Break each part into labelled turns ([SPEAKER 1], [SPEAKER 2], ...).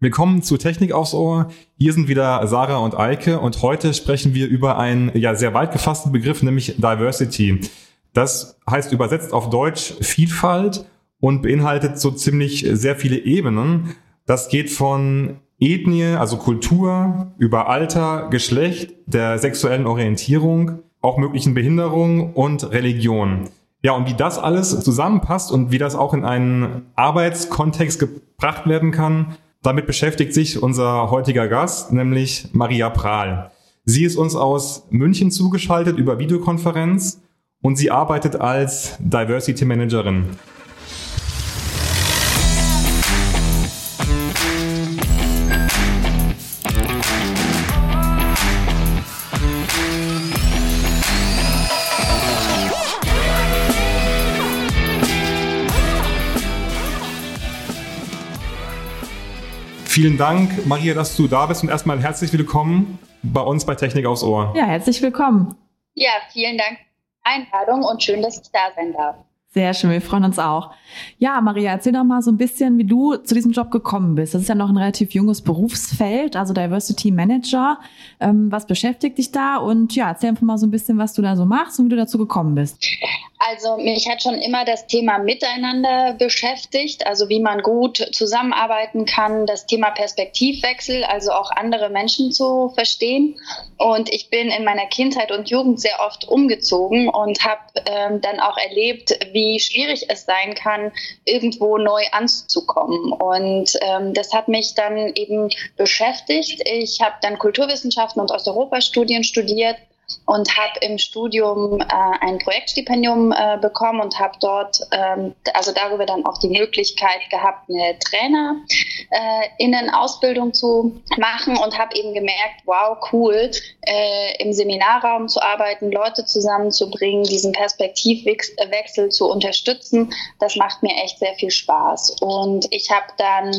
[SPEAKER 1] Willkommen zu Technik aufs Ohr. Hier sind wieder Sarah und Eike und heute sprechen wir über einen ja sehr weit gefassten Begriff, nämlich Diversity. Das heißt übersetzt auf Deutsch Vielfalt und beinhaltet so ziemlich sehr viele Ebenen. Das geht von Ethnie, also Kultur, über Alter, Geschlecht, der sexuellen Orientierung, auch möglichen Behinderungen und Religion. Ja, und wie das alles zusammenpasst und wie das auch in einen Arbeitskontext gebracht werden kann, damit beschäftigt sich unser heutiger Gast, nämlich Maria Prahl. Sie ist uns aus München zugeschaltet über Videokonferenz und sie arbeitet als Diversity Managerin. Vielen Dank, Maria, dass du da bist und erstmal herzlich willkommen bei uns bei Technik aufs Ohr.
[SPEAKER 2] Ja, herzlich willkommen.
[SPEAKER 3] Ja, vielen Dank für die Einladung und schön, dass ich da sein darf.
[SPEAKER 2] Sehr schön, wir freuen uns auch. Ja, Maria, erzähl doch mal so ein bisschen, wie du zu diesem Job gekommen bist. Das ist ja noch ein relativ junges Berufsfeld, also Diversity Manager. Ähm, was beschäftigt dich da? Und ja, erzähl einfach mal so ein bisschen, was du da so machst und wie du dazu gekommen bist.
[SPEAKER 3] Also mich hat schon immer das Thema Miteinander beschäftigt, also wie man gut zusammenarbeiten kann, das Thema Perspektivwechsel, also auch andere Menschen zu verstehen. Und ich bin in meiner Kindheit und Jugend sehr oft umgezogen und habe ähm, dann auch erlebt, wie schwierig es sein kann, irgendwo neu anzukommen. Und ähm, das hat mich dann eben beschäftigt. Ich habe dann Kulturwissenschaften und Osteuropa-Studien studiert und habe im Studium äh, ein Projektstipendium äh, bekommen und habe dort ähm, also darüber dann auch die Möglichkeit gehabt, eine Trainerinnenausbildung äh, zu machen und habe eben gemerkt, wow, cool, äh, im Seminarraum zu arbeiten, Leute zusammenzubringen, diesen Perspektivwechsel zu unterstützen, das macht mir echt sehr viel Spaß. Und ich habe dann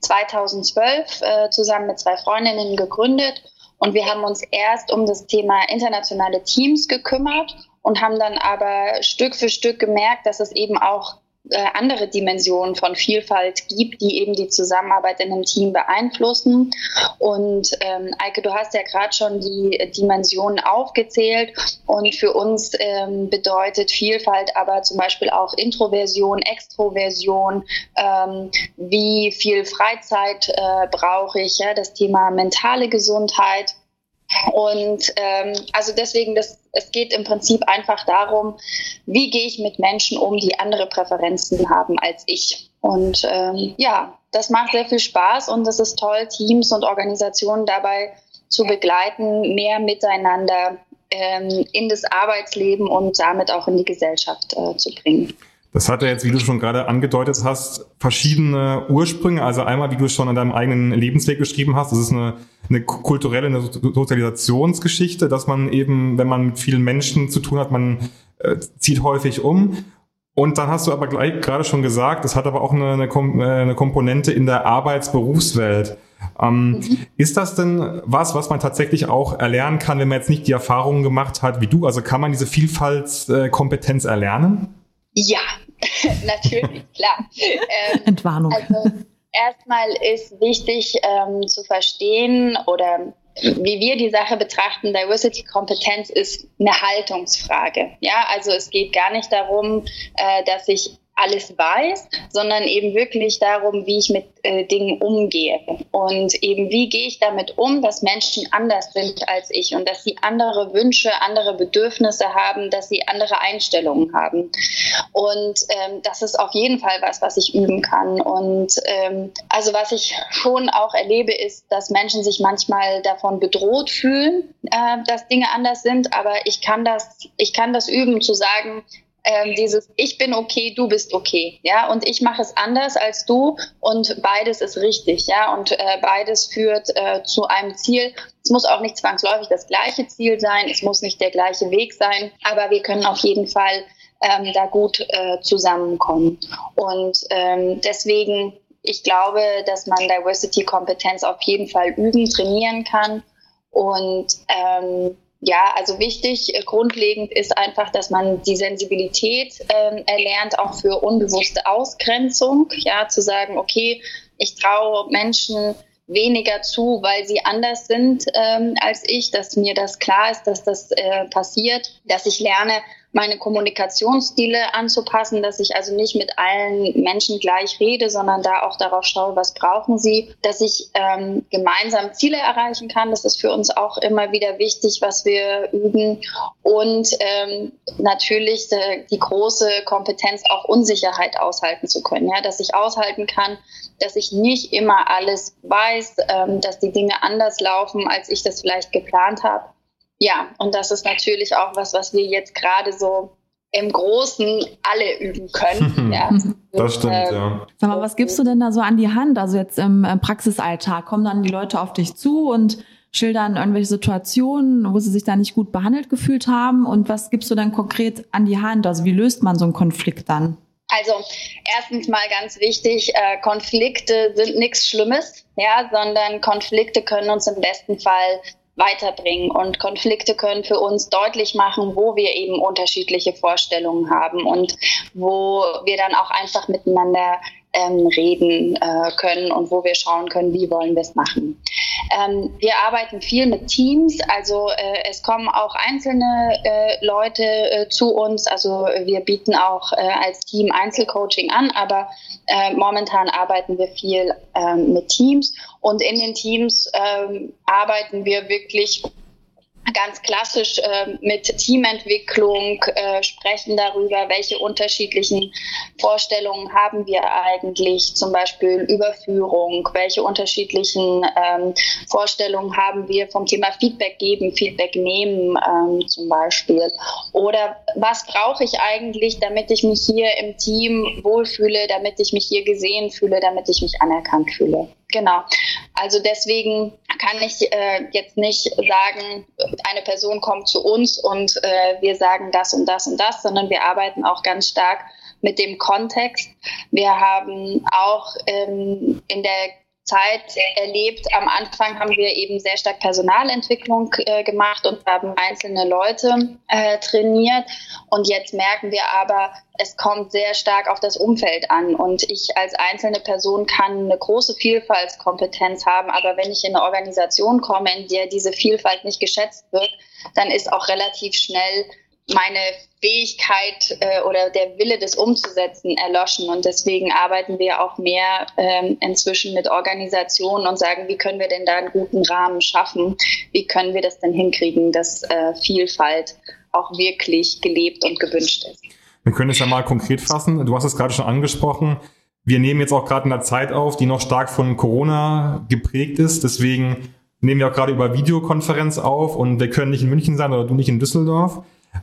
[SPEAKER 3] 2012 äh, zusammen mit zwei Freundinnen gegründet und wir haben uns erst um das Thema internationale Teams gekümmert und haben dann aber Stück für Stück gemerkt, dass es eben auch äh, andere Dimensionen von Vielfalt gibt, die eben die Zusammenarbeit in einem Team beeinflussen. Und ähm, Eike, du hast ja gerade schon die Dimensionen aufgezählt. Und für uns ähm, bedeutet Vielfalt aber zum Beispiel auch Introversion, Extroversion, ähm, wie viel Freizeit äh, brauche ich, ja, das Thema mentale Gesundheit. Und ähm, also deswegen, das, es geht im Prinzip einfach darum, wie gehe ich mit Menschen um, die andere Präferenzen haben als ich. Und ähm, ja, das macht sehr viel Spaß und es ist toll, Teams und Organisationen dabei zu begleiten, mehr miteinander ähm, in das Arbeitsleben und damit auch in die Gesellschaft äh, zu bringen.
[SPEAKER 1] Das hat ja jetzt, wie du schon gerade angedeutet hast, verschiedene Ursprünge. Also einmal, wie du es schon in deinem eigenen Lebensweg beschrieben hast, das ist eine, eine kulturelle, eine Sozialisationsgeschichte, dass man eben, wenn man mit vielen Menschen zu tun hat, man äh, zieht häufig um. Und dann hast du aber gleich gerade schon gesagt, es hat aber auch eine, eine, äh, eine Komponente in der Arbeitsberufswelt. Ähm, mhm. Ist das denn was, was man tatsächlich auch erlernen kann, wenn man jetzt nicht die Erfahrungen gemacht hat wie du? Also kann man diese Vielfaltskompetenz erlernen?
[SPEAKER 3] Ja, natürlich, klar.
[SPEAKER 2] Ähm, Entwarnung.
[SPEAKER 3] Also erstmal ist wichtig ähm, zu verstehen oder wie wir die Sache betrachten, Diversity Kompetenz ist eine Haltungsfrage. Ja, also es geht gar nicht darum, äh, dass ich alles weiß, sondern eben wirklich darum, wie ich mit äh, Dingen umgehe. Und eben, wie gehe ich damit um, dass Menschen anders sind als ich und dass sie andere Wünsche, andere Bedürfnisse haben, dass sie andere Einstellungen haben. Und ähm, das ist auf jeden Fall was, was ich üben kann. Und ähm, also was ich schon auch erlebe, ist, dass Menschen sich manchmal davon bedroht fühlen, äh, dass Dinge anders sind. Aber ich kann das, ich kann das üben, zu sagen, ähm, dieses Ich bin okay, du bist okay, ja, und ich mache es anders als du und beides ist richtig, ja, und äh, beides führt äh, zu einem Ziel. Es muss auch nicht zwangsläufig das gleiche Ziel sein, es muss nicht der gleiche Weg sein, aber wir können auf jeden Fall ähm, da gut äh, zusammenkommen. Und ähm, deswegen, ich glaube, dass man Diversity-Kompetenz auf jeden Fall üben, trainieren kann und ähm, ja, also wichtig, äh, grundlegend ist einfach, dass man die Sensibilität ähm, erlernt, auch für unbewusste Ausgrenzung. Ja, zu sagen, okay, ich traue Menschen weniger zu, weil sie anders sind ähm, als ich, dass mir das klar ist, dass das äh, passiert, dass ich lerne, meine Kommunikationsstile anzupassen, dass ich also nicht mit allen Menschen gleich rede, sondern da auch darauf schaue, was brauchen sie, dass ich ähm, gemeinsam Ziele erreichen kann. Das ist für uns auch immer wieder wichtig, was wir üben. Und ähm, natürlich äh, die große Kompetenz, auch Unsicherheit aushalten zu können. Ja? Dass ich aushalten kann, dass ich nicht immer alles weiß, ähm, dass die Dinge anders laufen, als ich das vielleicht geplant habe ja, und das ist natürlich auch was, was wir jetzt gerade so im Großen alle üben können. ja.
[SPEAKER 1] Das stimmt, ähm, ja.
[SPEAKER 2] Sag mal, was gibst du denn da so an die Hand? Also jetzt im Praxisalltag kommen dann die Leute auf dich zu und schildern irgendwelche Situationen, wo sie sich da nicht gut behandelt gefühlt haben. Und was gibst du dann konkret an die Hand? Also wie löst man so einen Konflikt dann?
[SPEAKER 3] Also erstens mal ganz wichtig, äh, Konflikte sind nichts Schlimmes, ja, sondern Konflikte können uns im besten Fall weiterbringen. Und Konflikte können für uns deutlich machen, wo wir eben unterschiedliche Vorstellungen haben und wo wir dann auch einfach miteinander ähm, reden äh, können und wo wir schauen können, wie wollen wir es machen. Ähm, wir arbeiten viel mit Teams, also äh, es kommen auch einzelne äh, Leute äh, zu uns, also wir bieten auch äh, als Team Einzelcoaching an, aber äh, momentan arbeiten wir viel ähm, mit Teams und in den Teams ähm, arbeiten wir wirklich ganz klassisch äh, mit Teamentwicklung äh, sprechen darüber, welche unterschiedlichen Vorstellungen haben wir eigentlich, zum Beispiel Überführung, welche unterschiedlichen ähm, Vorstellungen haben wir vom Thema Feedback geben, Feedback nehmen ähm, zum Beispiel. Oder was brauche ich eigentlich, damit ich mich hier im Team wohlfühle, damit ich mich hier gesehen fühle, damit ich mich anerkannt fühle. Genau. Also deswegen kann ich äh, jetzt nicht sagen, eine Person kommt zu uns und äh, wir sagen das und das und das, sondern wir arbeiten auch ganz stark mit dem Kontext. Wir haben auch ähm, in der Zeit erlebt. Am Anfang haben wir eben sehr stark Personalentwicklung äh, gemacht und haben einzelne Leute äh, trainiert. Und jetzt merken wir aber, es kommt sehr stark auf das Umfeld an. Und ich als einzelne Person kann eine große Vielfaltskompetenz haben. Aber wenn ich in eine Organisation komme, in der diese Vielfalt nicht geschätzt wird, dann ist auch relativ schnell meine Fähigkeit äh, oder der Wille, das umzusetzen, erloschen. Und deswegen arbeiten wir auch mehr ähm, inzwischen mit Organisationen und sagen, wie können wir denn da einen guten Rahmen schaffen? Wie können wir das denn hinkriegen, dass äh, Vielfalt auch wirklich gelebt und gewünscht ist?
[SPEAKER 1] Wir können es ja mal konkret fassen. Du hast es gerade schon angesprochen. Wir nehmen jetzt auch gerade in einer Zeit auf, die noch stark von Corona geprägt ist. Deswegen nehmen wir auch gerade über Videokonferenz auf und wir können nicht in München sein oder du nicht in Düsseldorf.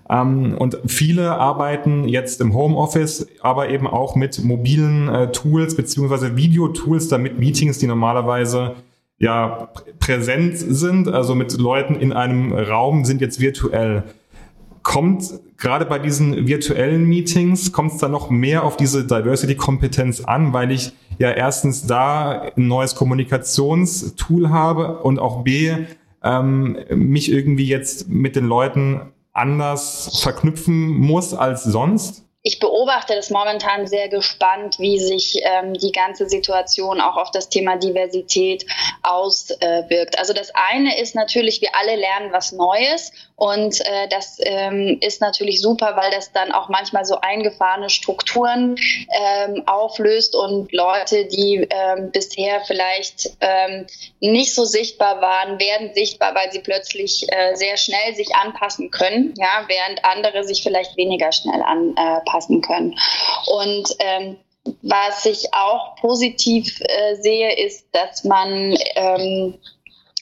[SPEAKER 1] Ähm, und viele arbeiten jetzt im Homeoffice, aber eben auch mit mobilen äh, Tools beziehungsweise Videotools, damit Meetings, die normalerweise ja präsent sind, also mit Leuten in einem Raum, sind jetzt virtuell. Kommt gerade bei diesen virtuellen Meetings, kommt es da noch mehr auf diese Diversity-Kompetenz an, weil ich ja erstens da ein neues Kommunikationstool habe und auch B, ähm, mich irgendwie jetzt mit den Leuten anders verknüpfen muss als sonst?
[SPEAKER 3] Ich beobachte das momentan sehr gespannt, wie sich ähm, die ganze Situation auch auf das Thema Diversität auswirkt. also das eine ist natürlich, wir alle lernen was Neues und äh, das ähm, ist natürlich super, weil das dann auch manchmal so eingefahrene Strukturen ähm, auflöst und Leute, die ähm, bisher vielleicht ähm, nicht so sichtbar waren, werden sichtbar, weil sie plötzlich äh, sehr schnell sich anpassen können, ja, während andere sich vielleicht weniger schnell anpassen können. Und ähm, was ich auch positiv äh, sehe, ist, dass man ähm,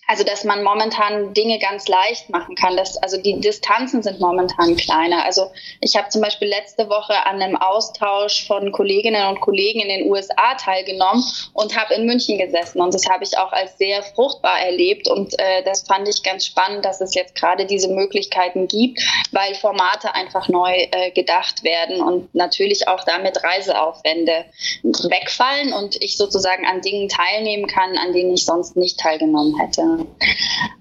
[SPEAKER 3] also, dass man momentan Dinge ganz leicht machen kann. Das, also die Distanzen sind momentan kleiner. Also ich habe zum Beispiel letzte Woche an einem Austausch von Kolleginnen und Kollegen in den USA teilgenommen und habe in München gesessen. Und das habe ich auch als sehr fruchtbar erlebt. Und äh, das fand ich ganz spannend, dass es jetzt gerade diese Möglichkeiten gibt, weil Formate einfach neu äh, gedacht werden und natürlich auch damit Reiseaufwände wegfallen und ich sozusagen an Dingen teilnehmen kann, an denen ich sonst nicht teilgenommen hätte.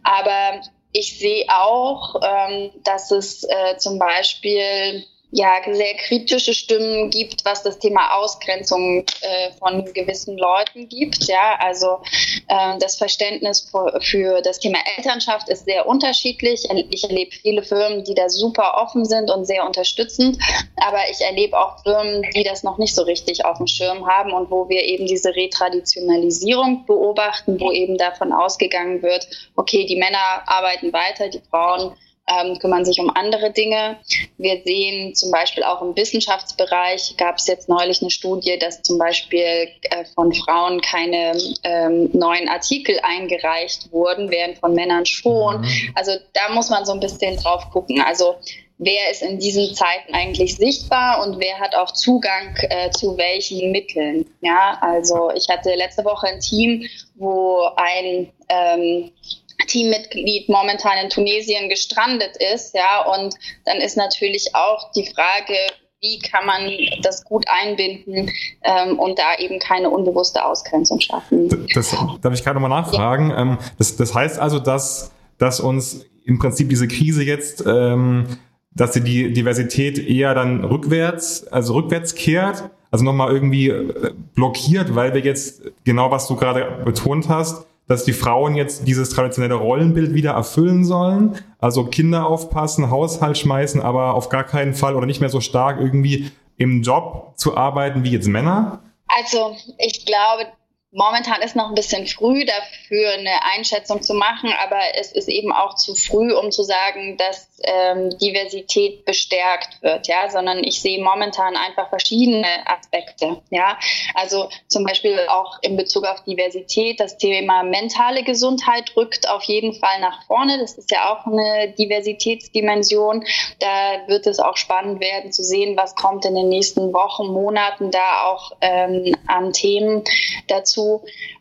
[SPEAKER 3] Aber ich sehe auch, ähm, dass es äh, zum Beispiel ja, sehr kritische Stimmen gibt, was das Thema Ausgrenzung äh, von gewissen Leuten gibt. Ja, also äh, das Verständnis für, für, das Thema Elternschaft ist sehr unterschiedlich. Ich erlebe viele Firmen, die da super offen sind und sehr unterstützend, aber ich erlebe auch Firmen, die das noch nicht so richtig auf dem Schirm haben und wo wir eben diese Retraditionalisierung beobachten, wo eben davon ausgegangen wird, okay, die Männer arbeiten weiter, die Frauen ähm, kümmern sich um andere Dinge. Wir sehen zum Beispiel auch im Wissenschaftsbereich gab es jetzt neulich eine Studie, dass zum Beispiel äh, von Frauen keine ähm, neuen Artikel eingereicht wurden, während von Männern schon. Mhm. Also da muss man so ein bisschen drauf gucken. Also wer ist in diesen Zeiten eigentlich sichtbar und wer hat auch Zugang äh, zu welchen Mitteln. Ja, also ich hatte letzte Woche ein Team, wo ein ähm, Teammitglied momentan in Tunesien gestrandet ist, ja, und dann ist natürlich auch die Frage, wie kann man das gut einbinden ähm, und da eben keine unbewusste Ausgrenzung schaffen.
[SPEAKER 1] Das, darf ich gerade nochmal nachfragen? Ja. Ähm, das, das heißt also, dass, dass uns im Prinzip diese Krise jetzt, ähm, dass sie die Diversität eher dann rückwärts, also rückwärts kehrt, also nochmal irgendwie äh, blockiert, weil wir jetzt genau was du gerade betont hast, dass die Frauen jetzt dieses traditionelle Rollenbild wieder erfüllen sollen. Also Kinder aufpassen, Haushalt schmeißen, aber auf gar keinen Fall oder nicht mehr so stark irgendwie im Job zu arbeiten wie jetzt Männer?
[SPEAKER 3] Also ich glaube, Momentan ist noch ein bisschen früh dafür eine Einschätzung zu machen, aber es ist eben auch zu früh, um zu sagen, dass ähm, Diversität bestärkt wird, ja, sondern ich sehe momentan einfach verschiedene Aspekte, ja. Also zum Beispiel auch in Bezug auf Diversität, das Thema mentale Gesundheit rückt auf jeden Fall nach vorne. Das ist ja auch eine Diversitätsdimension. Da wird es auch spannend werden zu sehen, was kommt in den nächsten Wochen, Monaten da auch ähm, an Themen dazu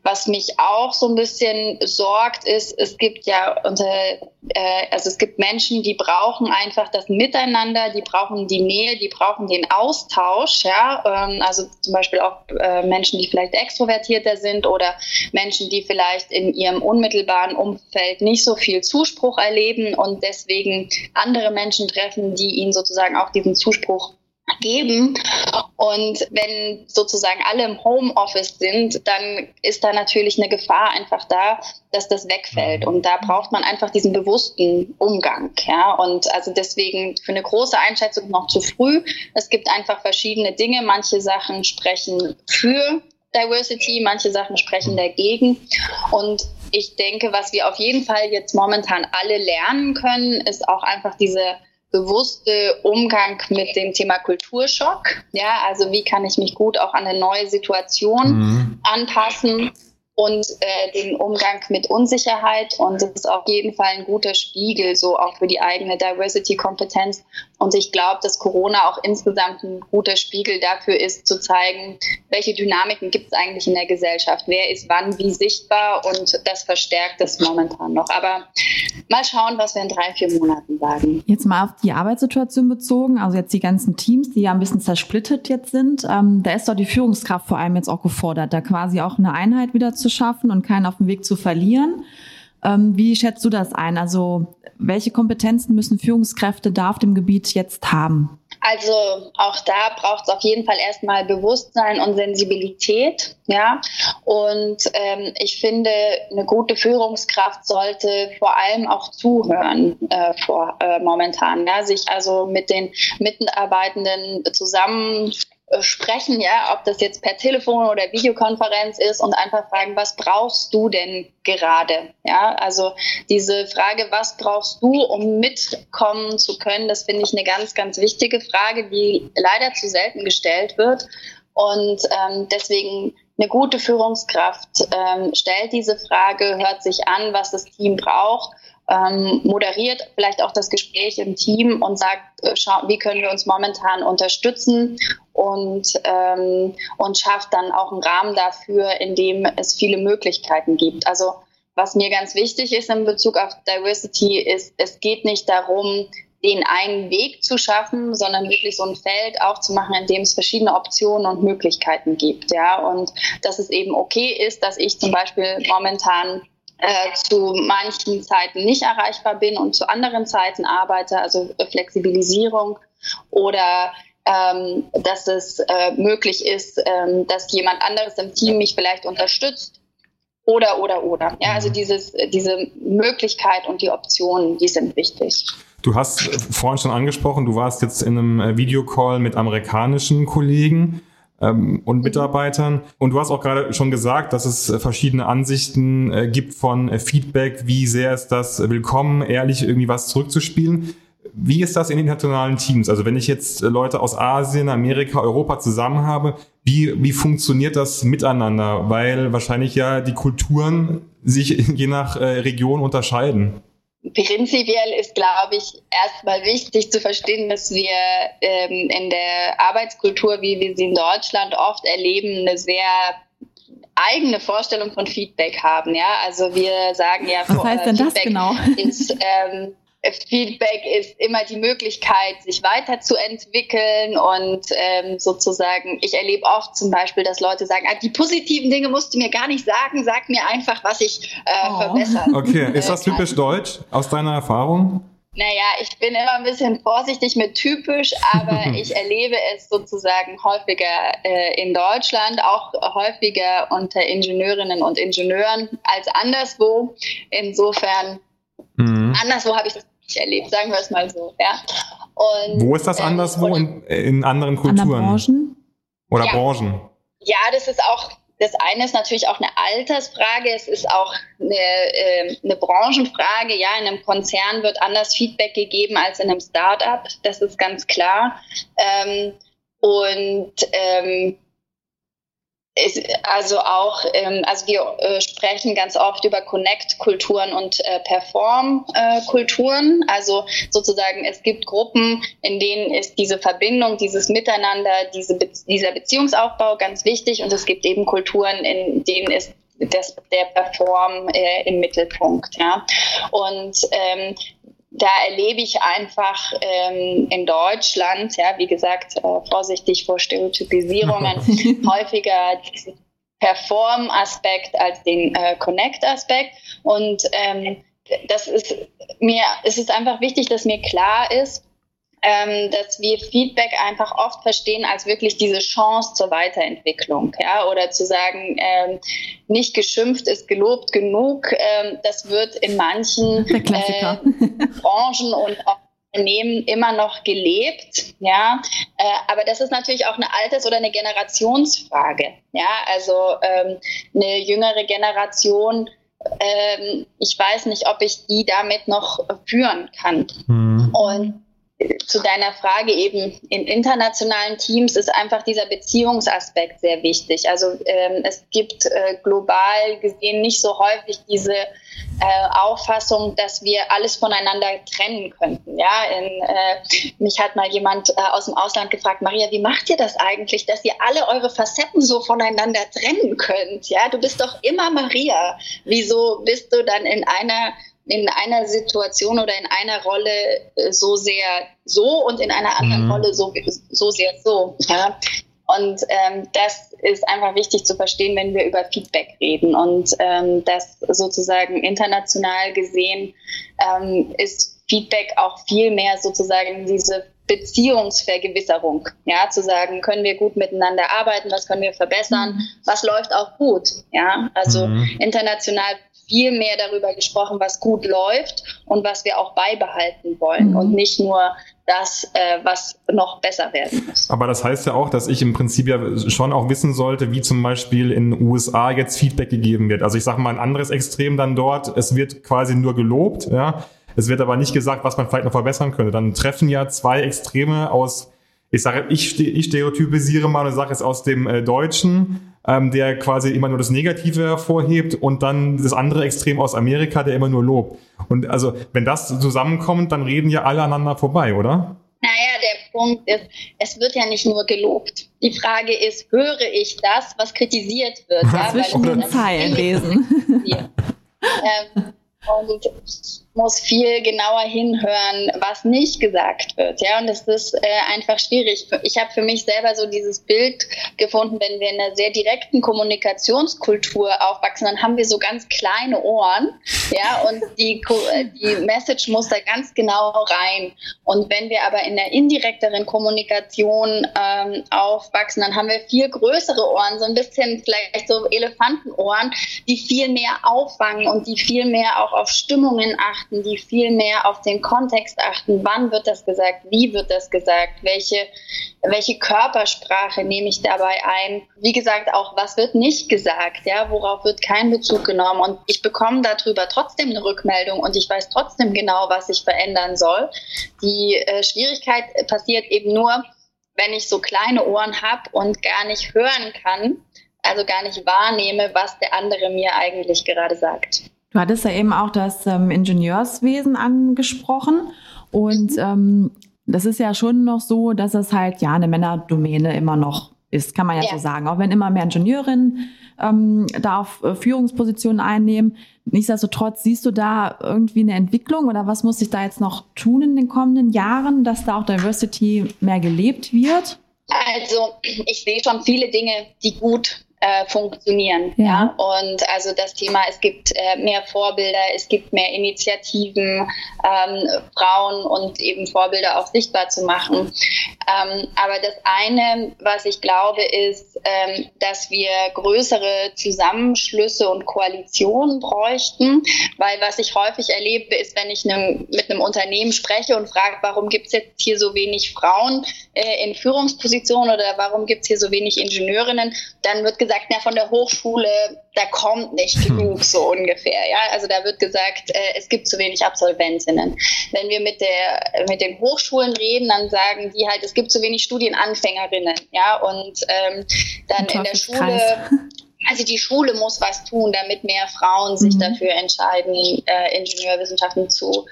[SPEAKER 3] was mich auch so ein bisschen sorgt, ist, es gibt ja unter, äh, also es gibt Menschen, die brauchen einfach das Miteinander, die brauchen die Nähe, die brauchen den Austausch, ja, ähm, also zum Beispiel auch äh, Menschen, die vielleicht extrovertierter sind oder Menschen, die vielleicht in ihrem unmittelbaren Umfeld nicht so viel Zuspruch erleben und deswegen andere Menschen treffen, die ihnen sozusagen auch diesen Zuspruch geben. Und wenn sozusagen alle im Homeoffice sind, dann ist da natürlich eine Gefahr einfach da, dass das wegfällt. Mhm. Und da braucht man einfach diesen bewussten Umgang. Ja, und also deswegen für eine große Einschätzung noch zu früh. Es gibt einfach verschiedene Dinge. Manche Sachen sprechen für Diversity, manche Sachen sprechen dagegen. Und ich denke, was wir auf jeden Fall jetzt momentan alle lernen können, ist auch einfach diese bewusste Umgang mit dem Thema Kulturschock. Ja, also wie kann ich mich gut auch an eine neue Situation mhm. anpassen und äh, den Umgang mit Unsicherheit. Und das ist auf jeden Fall ein guter Spiegel, so auch für die eigene Diversity-Kompetenz. Und ich glaube, dass Corona auch insgesamt ein guter Spiegel dafür ist, zu zeigen, welche Dynamiken gibt es eigentlich in der Gesellschaft, wer ist wann wie sichtbar und das verstärkt es momentan noch. Aber mal schauen, was wir in drei, vier Monaten sagen.
[SPEAKER 2] Jetzt mal auf die Arbeitssituation bezogen, also jetzt die ganzen Teams, die ja ein bisschen zersplittet jetzt sind, ähm, da ist doch die Führungskraft vor allem jetzt auch gefordert, da quasi auch eine Einheit wieder zu zu schaffen und keinen auf dem Weg zu verlieren. Ähm, wie schätzt du das ein? Also welche Kompetenzen müssen Führungskräfte da auf dem Gebiet jetzt haben?
[SPEAKER 3] Also auch da braucht es auf jeden Fall erstmal Bewusstsein und Sensibilität, ja. Und ähm, ich finde, eine gute Führungskraft sollte vor allem auch zuhören äh, vor äh, momentan, ja, sich also mit den Mitarbeitenden zusammen sprechen, ja, ob das jetzt per Telefon oder Videokonferenz ist und einfach fragen, was brauchst du denn gerade? Ja, also diese Frage, was brauchst du, um mitkommen zu können, das finde ich eine ganz, ganz wichtige Frage, die leider zu selten gestellt wird. Und ähm, deswegen eine gute Führungskraft ähm, stellt diese Frage, hört sich an, was das Team braucht ähm, moderiert vielleicht auch das Gespräch im Team und sagt, äh, wie können wir uns momentan unterstützen und, ähm, und schafft dann auch einen Rahmen dafür, in dem es viele Möglichkeiten gibt. Also was mir ganz wichtig ist in Bezug auf Diversity ist, es geht nicht darum, den einen Weg zu schaffen, sondern wirklich so ein Feld aufzumachen, in dem es verschiedene Optionen und Möglichkeiten gibt. Ja, und dass es eben okay ist, dass ich zum Beispiel momentan äh, zu manchen Zeiten nicht erreichbar bin und zu anderen Zeiten arbeite, also Flexibilisierung oder ähm, dass es äh, möglich ist, ähm, dass jemand anderes im Team mich vielleicht unterstützt oder, oder, oder. Ja, also mhm. dieses, diese Möglichkeit und die Optionen, die sind wichtig.
[SPEAKER 1] Du hast vorhin schon angesprochen, du warst jetzt in einem äh, Videocall mit amerikanischen Kollegen ähm, und mhm. Mitarbeitern. Und du hast auch gerade schon gesagt, dass es äh, verschiedene Ansichten äh, gibt von äh, Feedback. Wie sehr ist das willkommen, ehrlich irgendwie was zurückzuspielen? Wie ist das in internationalen Teams? Also wenn ich jetzt äh, Leute aus Asien, Amerika, Europa zusammen habe, wie, wie funktioniert das miteinander? Weil wahrscheinlich ja die Kulturen sich je nach äh, Region unterscheiden.
[SPEAKER 3] Prinzipiell ist, glaube ich, erstmal wichtig zu verstehen, dass wir ähm, in der Arbeitskultur, wie wir sie in Deutschland oft erleben, eine sehr eigene Vorstellung von Feedback haben. Ja, also wir sagen ja,
[SPEAKER 2] was heißt denn Feedback das genau?
[SPEAKER 3] Ist, ähm, Feedback ist immer die Möglichkeit, sich weiterzuentwickeln und ähm, sozusagen, ich erlebe oft zum Beispiel, dass Leute sagen, ah, die positiven Dinge musst du mir gar nicht sagen, sag mir einfach, was ich äh, oh. verbessern
[SPEAKER 1] Okay, ist das typisch deutsch aus deiner Erfahrung?
[SPEAKER 3] Naja, ich bin immer ein bisschen vorsichtig mit typisch, aber ich erlebe es sozusagen häufiger äh, in Deutschland, auch häufiger unter Ingenieurinnen und Ingenieuren als anderswo. Insofern, mhm. anderswo habe ich das nicht erlebt, sagen wir es mal so. Ja.
[SPEAKER 1] Und, Wo ist das ähm, anderswo in, in, anderen Kulturen?
[SPEAKER 2] Branchen?
[SPEAKER 1] Oder ja. Branchen?
[SPEAKER 3] Ja, das ist auch, das eine ist natürlich auch eine Altersfrage, es ist auch eine, äh, eine Branchenfrage. Ja, in einem Konzern wird anders Feedback gegeben als in einem Startup, das ist ganz klar. Ähm, und ähm, ist also auch, ähm, also wir äh, sprechen ganz oft über Connect-Kulturen und äh, Perform-Kulturen. also sozusagen, es gibt Gruppen, in denen ist diese Verbindung, dieses Miteinander, diese Be dieser Beziehungsaufbau ganz wichtig und es gibt eben Kulturen, in denen ist das, der Perform äh, im Mittelpunkt. Ja. Und ähm, da erlebe ich einfach ähm, in Deutschland, ja, wie gesagt, äh, vorsichtig vor Stereotypisierungen, häufiger diesen Perform-Aspekt als den äh, Connect-Aspekt. Und ähm, das ist mir, es ist einfach wichtig, dass mir klar ist, ähm, dass wir Feedback einfach oft verstehen als wirklich diese Chance zur Weiterentwicklung, ja, oder zu sagen, ähm, nicht geschimpft ist gelobt genug. Ähm, das wird in manchen äh, Branchen und auch Unternehmen immer noch gelebt, ja, äh, aber das ist natürlich auch eine Alters- oder eine Generationsfrage, ja, also ähm, eine jüngere Generation ähm, ich weiß nicht, ob ich die damit noch führen kann. Mhm. Und zu deiner Frage eben, in internationalen Teams ist einfach dieser Beziehungsaspekt sehr wichtig. Also ähm, es gibt äh, global gesehen nicht so häufig diese äh, Auffassung, dass wir alles voneinander trennen könnten. Ja, in, äh, mich hat mal jemand äh, aus dem Ausland gefragt, Maria, wie macht ihr das eigentlich, dass ihr alle eure Facetten so voneinander trennen könnt? Ja, du bist doch immer Maria. Wieso bist du dann in einer in einer Situation oder in einer Rolle äh, so sehr so und in einer anderen mhm. Rolle so, so sehr so. Ja? Und ähm, das ist einfach wichtig zu verstehen, wenn wir über Feedback reden. Und ähm, das sozusagen international gesehen ähm, ist Feedback auch viel mehr sozusagen diese Beziehungsvergewisserung. Ja, zu sagen, können wir gut miteinander arbeiten, was können wir verbessern, mhm. was läuft auch gut. Ja, also mhm. international viel mehr darüber gesprochen, was gut läuft und was wir auch beibehalten wollen mhm. und nicht nur das, äh, was noch besser werden muss.
[SPEAKER 1] Aber das heißt ja auch, dass ich im Prinzip ja schon auch wissen sollte, wie zum Beispiel in den USA jetzt Feedback gegeben wird. Also ich sage mal ein anderes Extrem dann dort, es wird quasi nur gelobt, ja. Es wird aber nicht gesagt, was man vielleicht noch verbessern könnte. Dann treffen ja zwei Extreme aus, ich sage, ich, ich stereotypisiere mal und sage es aus dem äh, Deutschen ähm, der quasi immer nur das Negative hervorhebt und dann das andere Extrem aus Amerika, der immer nur lobt. Und also, wenn das zusammenkommt, dann reden ja alle aneinander vorbei, oder?
[SPEAKER 3] Naja, der Punkt ist, es wird ja nicht nur gelobt. Die Frage ist, höre ich das, was kritisiert wird?
[SPEAKER 2] Ja, Zwischen den Zeilen lesen.
[SPEAKER 3] ähm, und muss viel genauer hinhören, was nicht gesagt wird. Ja, und das ist äh, einfach schwierig. Ich habe für mich selber so dieses Bild gefunden, wenn wir in einer sehr direkten Kommunikationskultur aufwachsen, dann haben wir so ganz kleine Ohren. Ja, und die, die Message muss da ganz genau rein. Und wenn wir aber in der indirekteren Kommunikation ähm, aufwachsen, dann haben wir viel größere Ohren, so ein bisschen vielleicht so Elefantenohren, die viel mehr auffangen und die viel mehr auch auf Stimmungen achten achten, die viel mehr auf den Kontext achten. Wann wird das gesagt? Wie wird das gesagt? Welche, welche Körpersprache nehme ich dabei ein? Wie gesagt, auch was wird nicht gesagt? Ja, worauf wird kein Bezug genommen? Und ich bekomme darüber trotzdem eine Rückmeldung und ich weiß trotzdem genau, was ich verändern soll. Die äh, Schwierigkeit passiert eben nur, wenn ich so kleine Ohren habe und gar nicht hören kann, also gar nicht wahrnehme, was der andere mir eigentlich gerade sagt.
[SPEAKER 2] Du hattest ja eben auch das ähm, Ingenieurswesen angesprochen und ähm, das ist ja schon noch so, dass es halt ja eine Männerdomäne immer noch ist, kann man ja, ja. so sagen. Auch wenn immer mehr Ingenieurinnen ähm, da auf äh, Führungspositionen einnehmen. Nichtsdestotrotz siehst du da irgendwie eine Entwicklung oder was muss sich da jetzt noch tun in den kommenden Jahren, dass da auch Diversity mehr gelebt wird?
[SPEAKER 3] Also ich sehe schon viele Dinge, die gut äh, funktionieren. Ja. ja. Und also das Thema, es gibt äh, mehr Vorbilder, es gibt mehr Initiativen, ähm, Frauen und eben Vorbilder auch sichtbar zu machen. Ähm, aber das eine, was ich glaube, ist, ähm, dass wir größere Zusammenschlüsse und Koalitionen bräuchten, weil was ich häufig erlebe, ist, wenn ich ne, mit einem Unternehmen spreche und frage, warum gibt es jetzt hier so wenig Frauen äh, in Führungspositionen oder warum gibt es hier so wenig Ingenieurinnen, dann wird gesagt, sagt, ja, von der Hochschule, da kommt nicht hm. genug, so ungefähr. Ja, also da wird gesagt, äh, es gibt zu wenig Absolventinnen. Wenn wir mit der, mit den Hochschulen reden, dann sagen die halt, es gibt zu wenig Studienanfängerinnen. Ja, und ähm, dann in der Schule, also die Schule muss was tun, damit mehr Frauen sich mhm. dafür entscheiden, äh, Ingenieurwissenschaften zu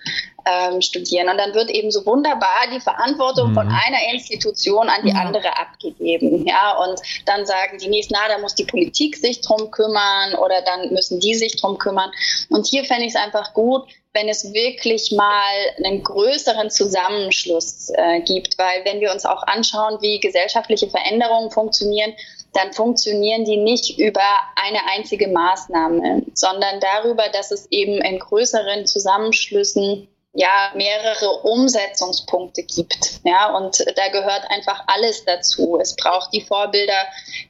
[SPEAKER 3] ähm, studieren. Und dann wird eben so wunderbar die Verantwortung mhm. von einer Institution an die mhm. andere abgegeben. Ja, und dann sagen die nächsten, na, da muss die Politik sich drum kümmern oder dann müssen die sich drum kümmern. Und hier fände ich es einfach gut, wenn es wirklich mal einen größeren Zusammenschluss äh, gibt, weil wenn wir uns auch anschauen, wie gesellschaftliche Veränderungen funktionieren, dann funktionieren die nicht über eine einzige Maßnahme, sondern darüber, dass es eben in größeren Zusammenschlüssen ja mehrere Umsetzungspunkte gibt. Ja, und da gehört einfach alles dazu. Es braucht die Vorbilder,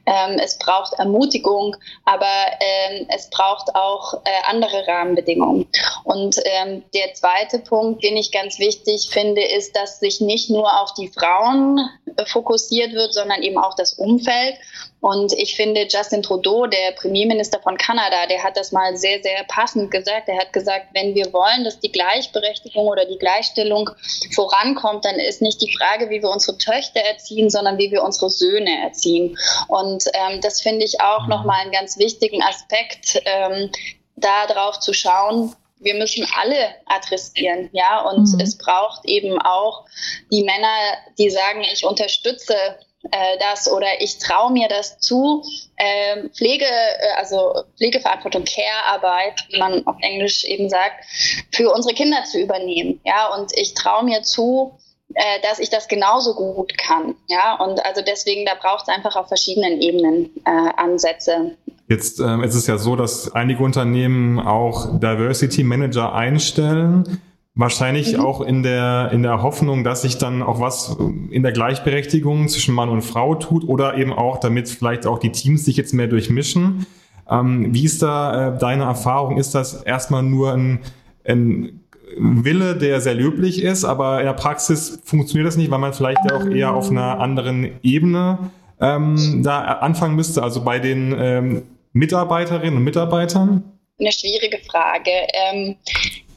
[SPEAKER 3] ähm, es braucht Ermutigung, aber ähm, es braucht auch äh, andere Rahmenbedingungen. Und ähm, der zweite Punkt, den ich ganz wichtig finde, ist, dass sich nicht nur auf die Frauen äh, fokussiert wird, sondern eben auch das Umfeld. Und ich finde, Justin Trudeau, der Premierminister von Kanada, der hat das mal sehr, sehr passend gesagt. Er hat gesagt, wenn wir wollen, dass die Gleichberechtigung oder die Gleichstellung vorankommt, dann ist nicht die Frage, wie wir unsere Töchter erziehen, sondern wie wir unsere Söhne erziehen. Und ähm, das finde ich auch mhm. nochmal einen ganz wichtigen Aspekt, ähm, da drauf zu schauen, wir müssen alle adressieren, ja, und mhm. es braucht eben auch die Männer, die sagen, ich unterstütze äh, das oder ich traue mir das zu, äh, Pflege, äh, also Pflegeverantwortung, Care-Arbeit, wie man auf Englisch eben sagt, für unsere Kinder zu übernehmen. Ja, und ich traue mir zu, äh, dass ich das genauso gut kann. Ja, und also deswegen, da braucht es einfach auf verschiedenen Ebenen äh, Ansätze.
[SPEAKER 1] Jetzt ähm, ist es ja so, dass einige Unternehmen auch Diversity Manager einstellen Wahrscheinlich mhm. auch in der, in der Hoffnung, dass sich dann auch was in der Gleichberechtigung zwischen Mann und Frau tut oder eben auch, damit vielleicht auch die Teams sich jetzt mehr durchmischen. Ähm, wie ist da äh, deine Erfahrung? Ist das erstmal nur ein, ein Wille, der sehr löblich ist, aber in der Praxis funktioniert das nicht, weil man vielleicht auch eher auf einer anderen Ebene ähm, da anfangen müsste, also bei den ähm, Mitarbeiterinnen und Mitarbeitern?
[SPEAKER 3] Eine schwierige Frage. Ähm,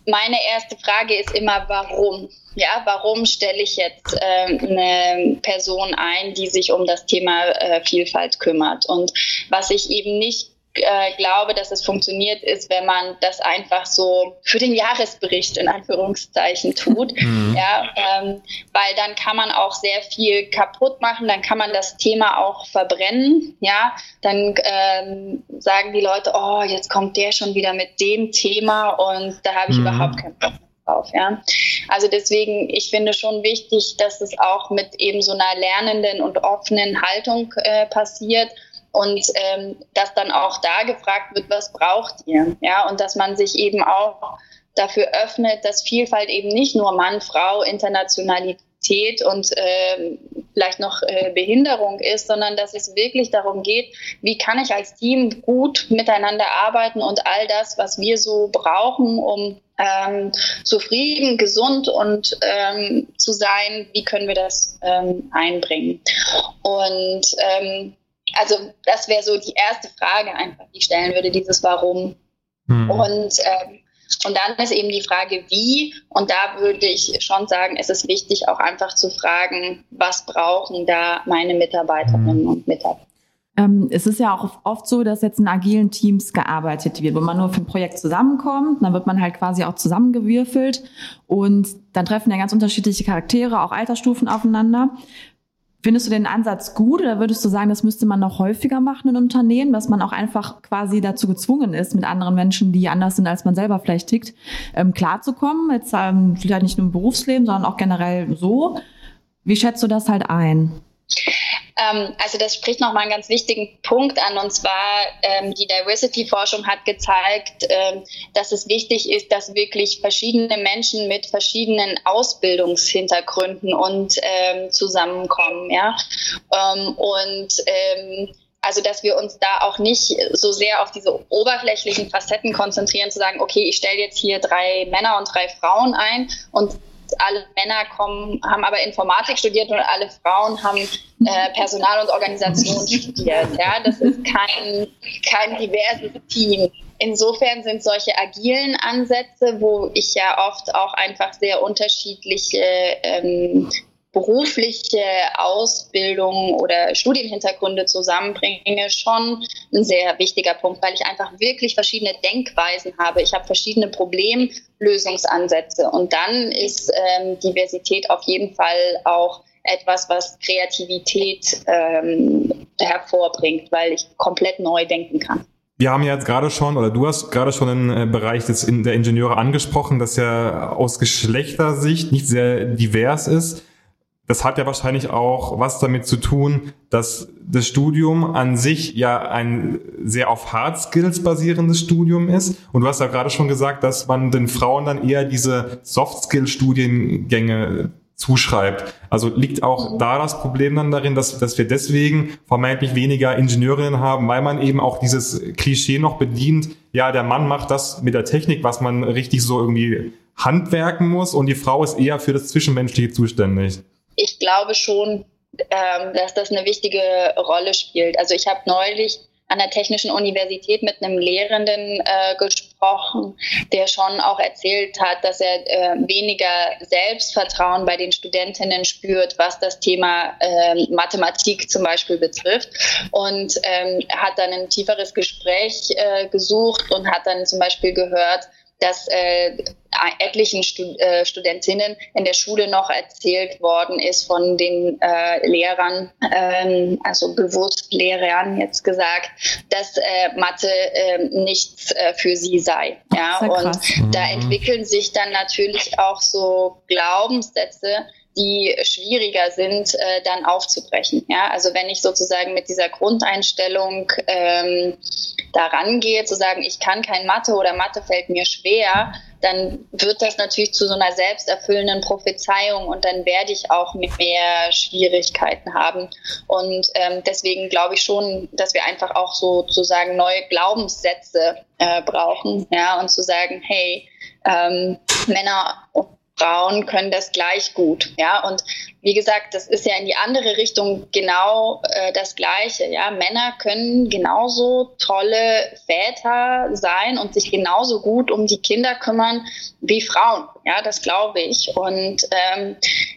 [SPEAKER 3] meine erste Frage ist immer, warum? Ja, warum stelle ich jetzt äh, eine Person ein, die sich um das Thema äh, Vielfalt kümmert? Und was ich eben nicht äh, glaube, dass es funktioniert, ist, wenn man das einfach so für den Jahresbericht in Anführungszeichen tut. Mhm. Ja, ähm, weil dann kann man auch sehr viel kaputt machen, dann kann man das Thema auch verbrennen. Ja, dann ähm, sagen die Leute, oh, jetzt kommt der schon wieder mit dem Thema und da habe ich mhm. überhaupt keinen Bock drauf. Ja? Also deswegen, ich finde schon wichtig, dass es auch mit eben so einer lernenden und offenen Haltung äh, passiert und ähm, dass dann auch da gefragt wird, was braucht ihr? Ja, und dass man sich eben auch dafür öffnet, dass Vielfalt eben nicht nur Mann, Frau, Internationalität und äh, vielleicht noch äh, Behinderung ist, sondern dass es wirklich darum geht, wie kann ich als Team gut miteinander arbeiten und all das, was wir so brauchen, um ähm, zufrieden, gesund und ähm, zu sein, wie können wir das ähm, einbringen? Und ähm, also das wäre so die erste Frage einfach, die ich stellen würde, dieses Warum. Mhm. Und ähm, und dann ist eben die Frage, wie. Und da würde ich schon sagen, es ist wichtig, auch einfach zu fragen, was brauchen da meine Mitarbeiterinnen mhm. und Mitarbeiter.
[SPEAKER 2] Ähm, es ist ja auch oft so, dass jetzt in agilen Teams gearbeitet wird, wo man nur für ein Projekt zusammenkommt, dann wird man halt quasi auch zusammengewürfelt und dann treffen ja ganz unterschiedliche Charaktere, auch Altersstufen aufeinander. Findest du den Ansatz gut oder würdest du sagen, das müsste man noch häufiger machen in Unternehmen, dass man auch einfach quasi dazu gezwungen ist, mit anderen Menschen, die anders sind, als man selber vielleicht tickt, ähm, klarzukommen? Jetzt ähm, vielleicht nicht nur im Berufsleben, sondern auch generell so. Wie schätzt du das halt ein?
[SPEAKER 3] Ähm, also das spricht nochmal einen ganz wichtigen Punkt an und zwar ähm, die Diversity-Forschung hat gezeigt, ähm, dass es wichtig ist, dass wirklich verschiedene Menschen mit verschiedenen Ausbildungshintergründen und ähm, zusammenkommen, ja. Ähm, und ähm, also, dass wir uns da auch nicht so sehr auf diese oberflächlichen Facetten konzentrieren, zu sagen, okay, ich stelle jetzt hier drei Männer und drei Frauen ein und alle Männer kommen, haben aber Informatik studiert und alle Frauen haben äh, Personal und Organisation studiert. Ja, das ist kein, kein diverses Team. Insofern sind solche agilen Ansätze, wo ich ja oft auch einfach sehr unterschiedliche ähm, berufliche Ausbildung oder Studienhintergründe zusammenbringe, schon ein sehr wichtiger Punkt, weil ich einfach wirklich verschiedene Denkweisen habe. Ich habe verschiedene Problemlösungsansätze und dann ist ähm, Diversität auf jeden Fall auch etwas, was Kreativität ähm, hervorbringt, weil ich komplett neu denken kann.
[SPEAKER 1] Wir haben ja jetzt gerade schon, oder du hast gerade schon den äh, Bereich des, der Ingenieure angesprochen, das ja aus Geschlechtersicht nicht sehr divers ist das hat ja wahrscheinlich auch was damit zu tun, dass das Studium an sich ja ein sehr auf Hard Skills basierendes Studium ist. Und du hast ja gerade schon gesagt, dass man den Frauen dann eher diese Soft Skill Studiengänge zuschreibt. Also liegt auch da das Problem dann darin, dass, dass wir deswegen vermeintlich weniger Ingenieurinnen haben, weil man eben auch dieses Klischee noch bedient, ja, der Mann macht das mit der Technik, was man richtig so irgendwie handwerken muss und die Frau ist eher für das Zwischenmenschliche zuständig
[SPEAKER 3] ich glaube schon, ähm, dass das eine wichtige Rolle spielt. Also ich habe neulich an der Technischen Universität mit einem Lehrenden äh, gesprochen, der schon auch erzählt hat, dass er äh, weniger Selbstvertrauen bei den Studentinnen spürt, was das Thema äh, Mathematik zum Beispiel betrifft. Und ähm, hat dann ein tieferes Gespräch äh, gesucht und hat dann zum Beispiel gehört, dass äh, etlichen Stud äh, Studentinnen in der Schule noch erzählt worden ist von den äh, Lehrern, ähm, also bewusst Lehrern jetzt gesagt, dass äh, Mathe äh, nichts äh, für sie sei. Ja, und da mhm. entwickeln sich dann natürlich auch so Glaubenssätze, die schwieriger sind, äh, dann aufzubrechen. Ja, also wenn ich sozusagen mit dieser Grundeinstellung ähm, daran gehe, zu sagen, ich kann kein Mathe oder Mathe fällt mir schwer, dann wird das natürlich zu so einer selbsterfüllenden Prophezeiung und dann werde ich auch mehr Schwierigkeiten haben. Und ähm, deswegen glaube ich schon, dass wir einfach auch sozusagen neue Glaubenssätze äh, brauchen, ja, und zu sagen, hey, ähm, Männer und Frauen können das gleich gut. Ja, und wie gesagt, das ist ja in die andere Richtung genau äh, das Gleiche. Ja, Männer können genauso tolle Väter sein und sich genauso gut um die Kinder kümmern wie Frauen. Ja, das glaube ich. Und ähm,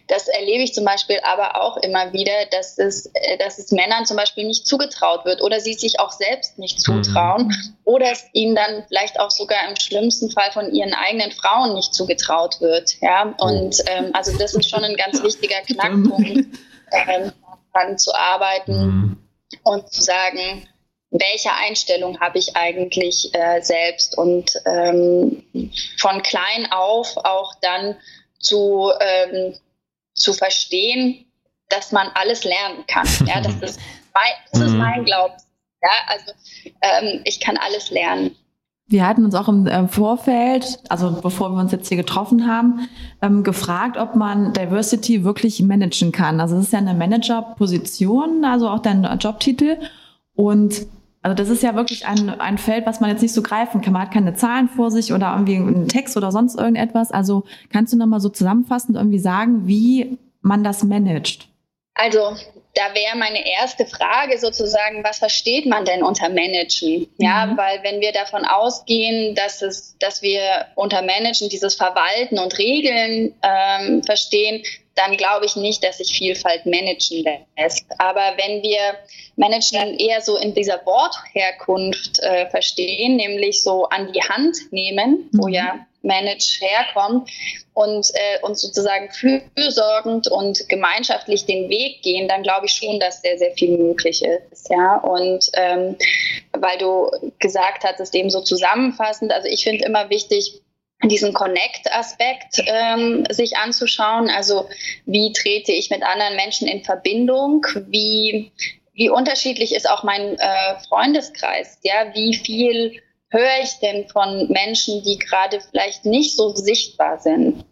[SPEAKER 3] das erlebe ich zum Beispiel aber auch immer wieder, dass es, äh, dass es Männern zum Beispiel nicht zugetraut wird oder sie sich auch selbst nicht mhm. zutrauen mhm. oder es ihnen dann vielleicht auch sogar im schlimmsten Fall von ihren eigenen Frauen nicht zugetraut wird. Ja, und oh. ähm, also das ist schon ein ganz wichtiger Knackpunkt, ähm, daran zu arbeiten mhm. und zu sagen, welche Einstellung habe ich eigentlich äh, selbst und ähm, von klein auf auch dann zu, ähm, zu verstehen, dass man alles lernen kann. Ja, das ist mein, das ist mhm. mein Glauben. Ja, also ähm, ich kann alles lernen.
[SPEAKER 2] Wir hatten uns auch im äh, Vorfeld, also bevor wir uns jetzt hier getroffen haben, ähm, gefragt, ob man Diversity wirklich managen kann. Also es ist ja eine Managerposition, also auch dein Jobtitel. Und also das ist ja wirklich ein, ein Feld, was man jetzt nicht so greifen kann. Man hat keine Zahlen vor sich oder irgendwie einen Text oder sonst irgendetwas. Also kannst du nochmal so zusammenfassend irgendwie sagen, wie man das managt?
[SPEAKER 3] Also da wäre meine erste Frage sozusagen, was versteht man denn unter Managen? Ja, mhm. weil wenn wir davon ausgehen, dass es, dass wir unter Managen dieses Verwalten und Regeln ähm, verstehen, dann glaube ich nicht, dass sich Vielfalt managen lässt. Aber wenn wir Managen eher so in dieser Wortherkunft äh, verstehen, nämlich so an die Hand nehmen, mhm. wo ja Manage herkommt und, äh, und sozusagen fürsorgend und gemeinschaftlich den Weg gehen, dann glaube ich schon, dass sehr, sehr viel möglich ist. Ja, und ähm, weil du gesagt hattest, eben so zusammenfassend, also ich finde immer wichtig, diesen Connect-Aspekt ähm, sich anzuschauen. Also wie trete ich mit anderen Menschen in Verbindung? Wie, wie unterschiedlich ist auch mein äh, Freundeskreis? Ja, wie viel höre ich denn von Menschen, die gerade vielleicht nicht so sichtbar sind?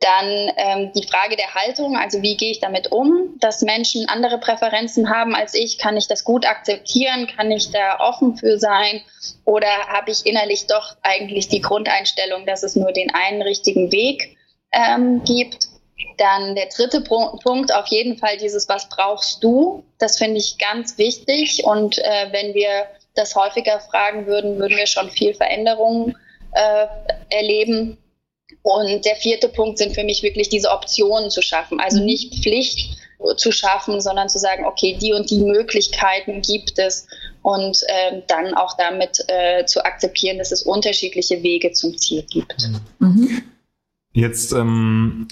[SPEAKER 3] Dann ähm, die Frage der Haltung, also wie gehe ich damit um, dass Menschen andere Präferenzen haben als ich? Kann ich das gut akzeptieren? Kann ich da offen für sein? Oder habe ich innerlich doch eigentlich die Grundeinstellung, dass es nur den einen richtigen Weg ähm, gibt? Dann der dritte Punkt, auf jeden Fall dieses, was brauchst du? Das finde ich ganz wichtig. Und äh, wenn wir das häufiger fragen würden, würden wir schon viel Veränderungen äh, erleben. Und der vierte Punkt sind für mich wirklich diese Optionen zu schaffen. Also mhm. nicht Pflicht zu schaffen, sondern zu sagen, okay, die und die Möglichkeiten gibt es und äh, dann auch damit äh, zu akzeptieren, dass es unterschiedliche Wege zum Ziel gibt.
[SPEAKER 1] Mhm. Jetzt ähm,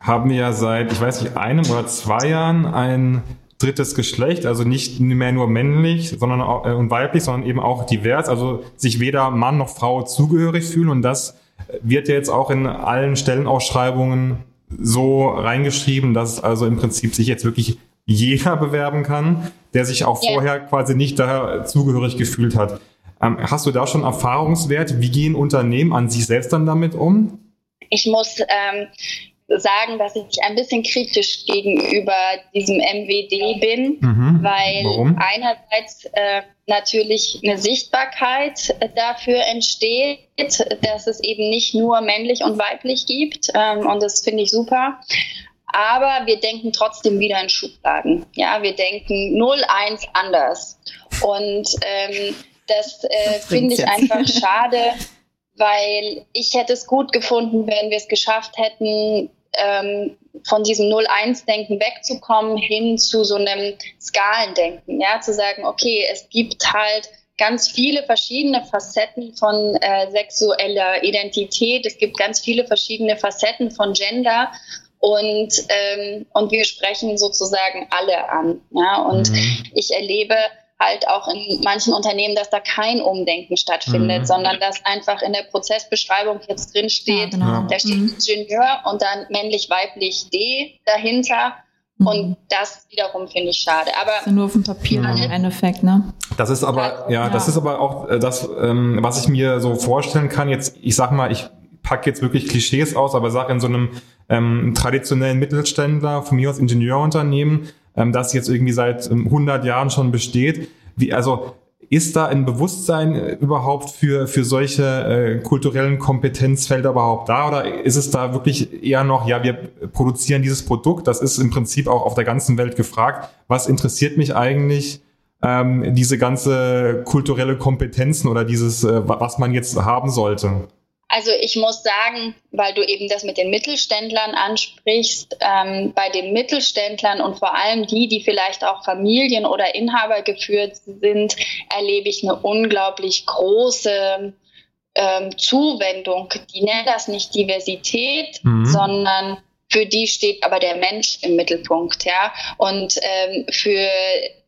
[SPEAKER 1] haben wir ja seit, ich weiß nicht, einem oder zwei Jahren ein drittes Geschlecht, also nicht mehr nur männlich sondern auch, äh, und weiblich, sondern eben auch divers, also sich weder Mann noch Frau zugehörig fühlen und das wird ja jetzt auch in allen Stellenausschreibungen so reingeschrieben, dass also im Prinzip sich jetzt wirklich jeder bewerben kann, der sich auch yeah. vorher quasi nicht da zugehörig gefühlt hat. Ähm, hast du da schon Erfahrungswert? Wie gehen Unternehmen an sich selbst dann damit um?
[SPEAKER 3] Ich muss ähm, sagen, dass ich ein bisschen kritisch gegenüber diesem MWD bin, mhm. weil Warum? einerseits äh, natürlich eine Sichtbarkeit dafür entsteht, dass es eben nicht nur männlich und weiblich gibt ähm, und das finde ich super. Aber wir denken trotzdem wieder in Schubladen. Ja, wir denken 0-1 anders. Und ähm, das, äh, finde ich einfach schade, weil ich hätte es gut gefunden, wenn wir es geschafft hätten, ähm, von diesem 0-1-Denken wegzukommen hin zu so einem Skalendenken, ja, zu sagen, okay, es gibt halt ganz viele verschiedene Facetten von äh, sexueller Identität, es gibt ganz viele verschiedene Facetten von Gender und, ähm, und wir sprechen sozusagen alle an. Ja? Und mhm. ich erlebe halt auch in manchen Unternehmen, dass da kein Umdenken stattfindet, mhm. sondern dass einfach in der Prozessbeschreibung jetzt drin steht, ja, genau. da steht mhm. Ingenieur und dann männlich-weiblich D dahinter. Mhm. Und das wiederum finde ich schade. Aber
[SPEAKER 2] also nur auf dem Papier mhm. im Endeffekt, ne?
[SPEAKER 1] Das ist aber, ja, ja, das ist aber auch äh, das, ähm, was ich mir so vorstellen kann. Jetzt, ich sag mal, ich packe jetzt wirklich Klischees aus, aber sag in so einem ähm, traditionellen Mittelständler, von mir aus Ingenieurunternehmen, ähm, das jetzt irgendwie seit 100 ähm, Jahren schon besteht. Wie, also ist da ein Bewusstsein äh, überhaupt für, für solche äh, kulturellen Kompetenzfelder überhaupt da oder ist es da wirklich eher noch, ja, wir produzieren dieses Produkt, das ist im Prinzip auch auf der ganzen Welt gefragt. Was interessiert mich eigentlich, ähm, diese ganze kulturelle Kompetenzen oder dieses, äh, was man jetzt haben sollte?
[SPEAKER 3] Also ich muss sagen, weil du eben das mit den Mittelständlern ansprichst, ähm, bei den Mittelständlern und vor allem die, die vielleicht auch Familien oder Inhaber geführt sind, erlebe ich eine unglaublich große ähm, Zuwendung. Die nennen das nicht Diversität, mhm. sondern für die steht aber der Mensch im Mittelpunkt, ja. Und ähm, für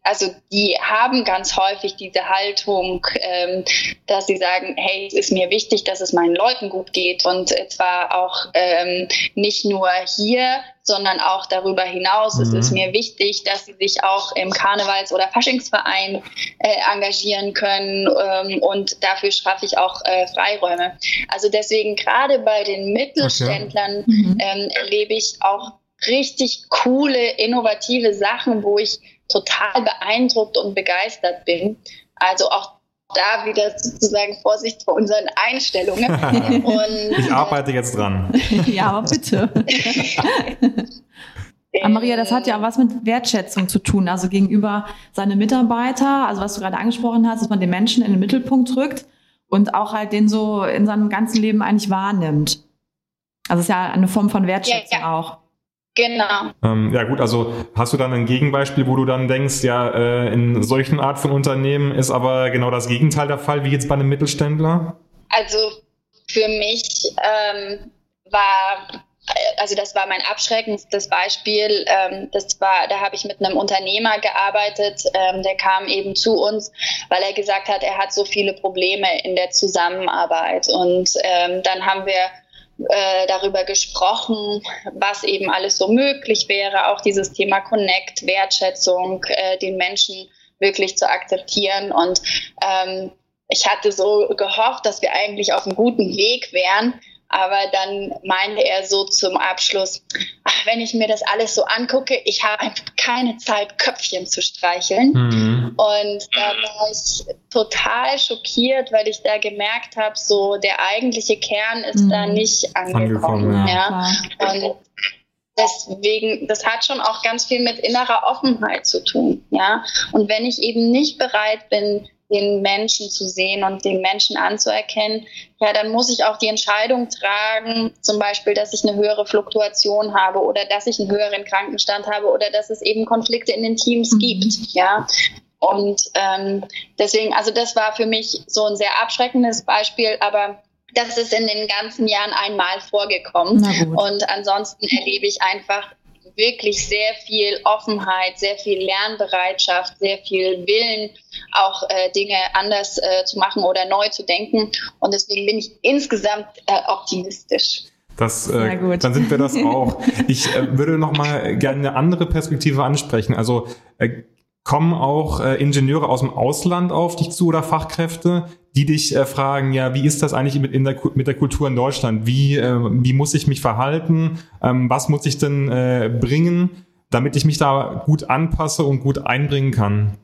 [SPEAKER 3] also die haben ganz häufig diese Haltung, ähm, dass sie sagen, hey, es ist mir wichtig, dass es meinen Leuten gut geht und zwar auch ähm, nicht nur hier, sondern auch darüber hinaus mhm. ist es mhm. mir wichtig, dass sie sich auch im Karnevals- oder Faschingsverein äh, engagieren können ähm, und dafür schaffe ich auch äh, Freiräume. Also deswegen gerade bei den Mittelständlern. Mhm. ähm, erlebe ich auch richtig coole, innovative Sachen, wo ich total beeindruckt und begeistert bin. Also auch da wieder sozusagen Vorsicht vor unseren Einstellungen.
[SPEAKER 1] Und, ich arbeite jetzt dran.
[SPEAKER 2] ja, aber bitte. Aber Maria, das hat ja was mit Wertschätzung zu tun, also gegenüber seine Mitarbeiter, also was du gerade angesprochen hast, dass man den Menschen in den Mittelpunkt drückt und auch halt den so in seinem ganzen Leben eigentlich wahrnimmt. Also es ist ja eine Form von Wertschätzung ja, ja. auch.
[SPEAKER 3] Genau.
[SPEAKER 1] Ähm, ja gut, also hast du dann ein Gegenbeispiel, wo du dann denkst, ja, äh, in solchen Art von Unternehmen ist aber genau das Gegenteil der Fall, wie jetzt bei einem Mittelständler?
[SPEAKER 3] Also für mich ähm, war also das war mein abschreckendstes Beispiel. Ähm, das war, da habe ich mit einem Unternehmer gearbeitet, ähm, der kam eben zu uns, weil er gesagt hat, er hat so viele Probleme in der Zusammenarbeit. Und ähm, dann haben wir äh, darüber gesprochen, was eben alles so möglich wäre, auch dieses Thema Connect, Wertschätzung, äh, den Menschen wirklich zu akzeptieren. Und ähm, ich hatte so gehofft, dass wir eigentlich auf einem guten Weg wären. Aber dann meinte er so zum Abschluss, ach, wenn ich mir das alles so angucke, ich habe einfach keine Zeit, Köpfchen zu streicheln. Mhm. Und da war ich total schockiert, weil ich da gemerkt habe, so der eigentliche Kern ist mhm. da nicht angekommen. angekommen ja. ja. Und deswegen, das hat schon auch ganz viel mit innerer Offenheit zu tun. Ja. Und wenn ich eben nicht bereit bin, den Menschen zu sehen und den Menschen anzuerkennen, ja, dann muss ich auch die Entscheidung tragen, zum Beispiel, dass ich eine höhere Fluktuation habe oder dass ich einen höheren Krankenstand habe oder dass es eben Konflikte in den Teams mhm. gibt, ja. Und ähm, deswegen, also das war für mich so ein sehr abschreckendes Beispiel, aber das ist in den ganzen Jahren einmal vorgekommen. Und ansonsten erlebe ich einfach wirklich sehr viel Offenheit, sehr viel Lernbereitschaft, sehr viel Willen, auch äh, Dinge anders äh, zu machen oder neu zu denken. Und deswegen bin ich insgesamt äh, optimistisch.
[SPEAKER 1] Das, äh, dann sind wir das auch. Ich äh, würde noch mal gerne eine andere Perspektive ansprechen. Also äh, kommen auch äh, Ingenieure aus dem Ausland auf dich zu oder Fachkräfte, die dich äh, fragen, ja, wie ist das eigentlich mit, der, mit der Kultur in Deutschland? Wie, äh, wie muss ich mich verhalten? Ähm, was muss ich denn äh, bringen, damit ich mich da gut anpasse und gut einbringen kann?